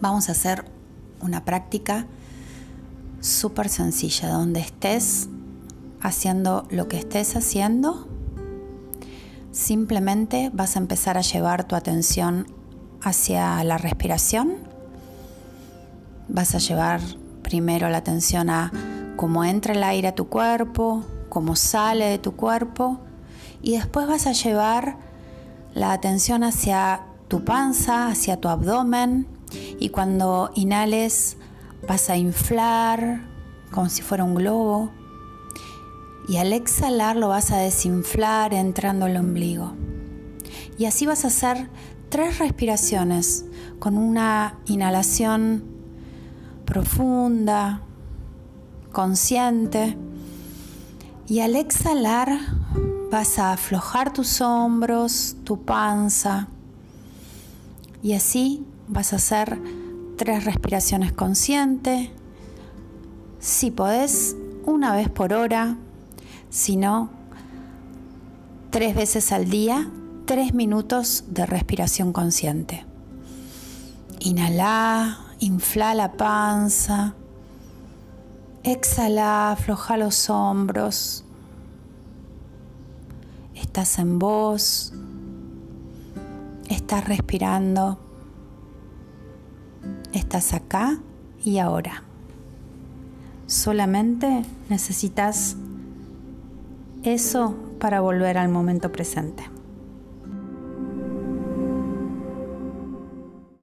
Vamos a hacer una práctica súper sencilla, donde estés haciendo lo que estés haciendo, simplemente vas a empezar a llevar tu atención hacia la respiración. Vas a llevar primero la atención a cómo entra el aire a tu cuerpo, cómo sale de tu cuerpo y después vas a llevar la atención hacia tu panza, hacia tu abdomen y cuando inhales vas a inflar como si fuera un globo y al exhalar lo vas a desinflar entrando al ombligo. Y así vas a hacer tres respiraciones con una inhalación profunda, consciente. Y al exhalar vas a aflojar tus hombros, tu panza. Y así vas a hacer tres respiraciones conscientes. Si podés, una vez por hora. Si no, tres veces al día, tres minutos de respiración consciente. Inhala, infla la panza. Exhala, afloja los hombros. Estás en voz. Estás respirando. Estás acá y ahora. Solamente necesitas eso para volver al momento presente.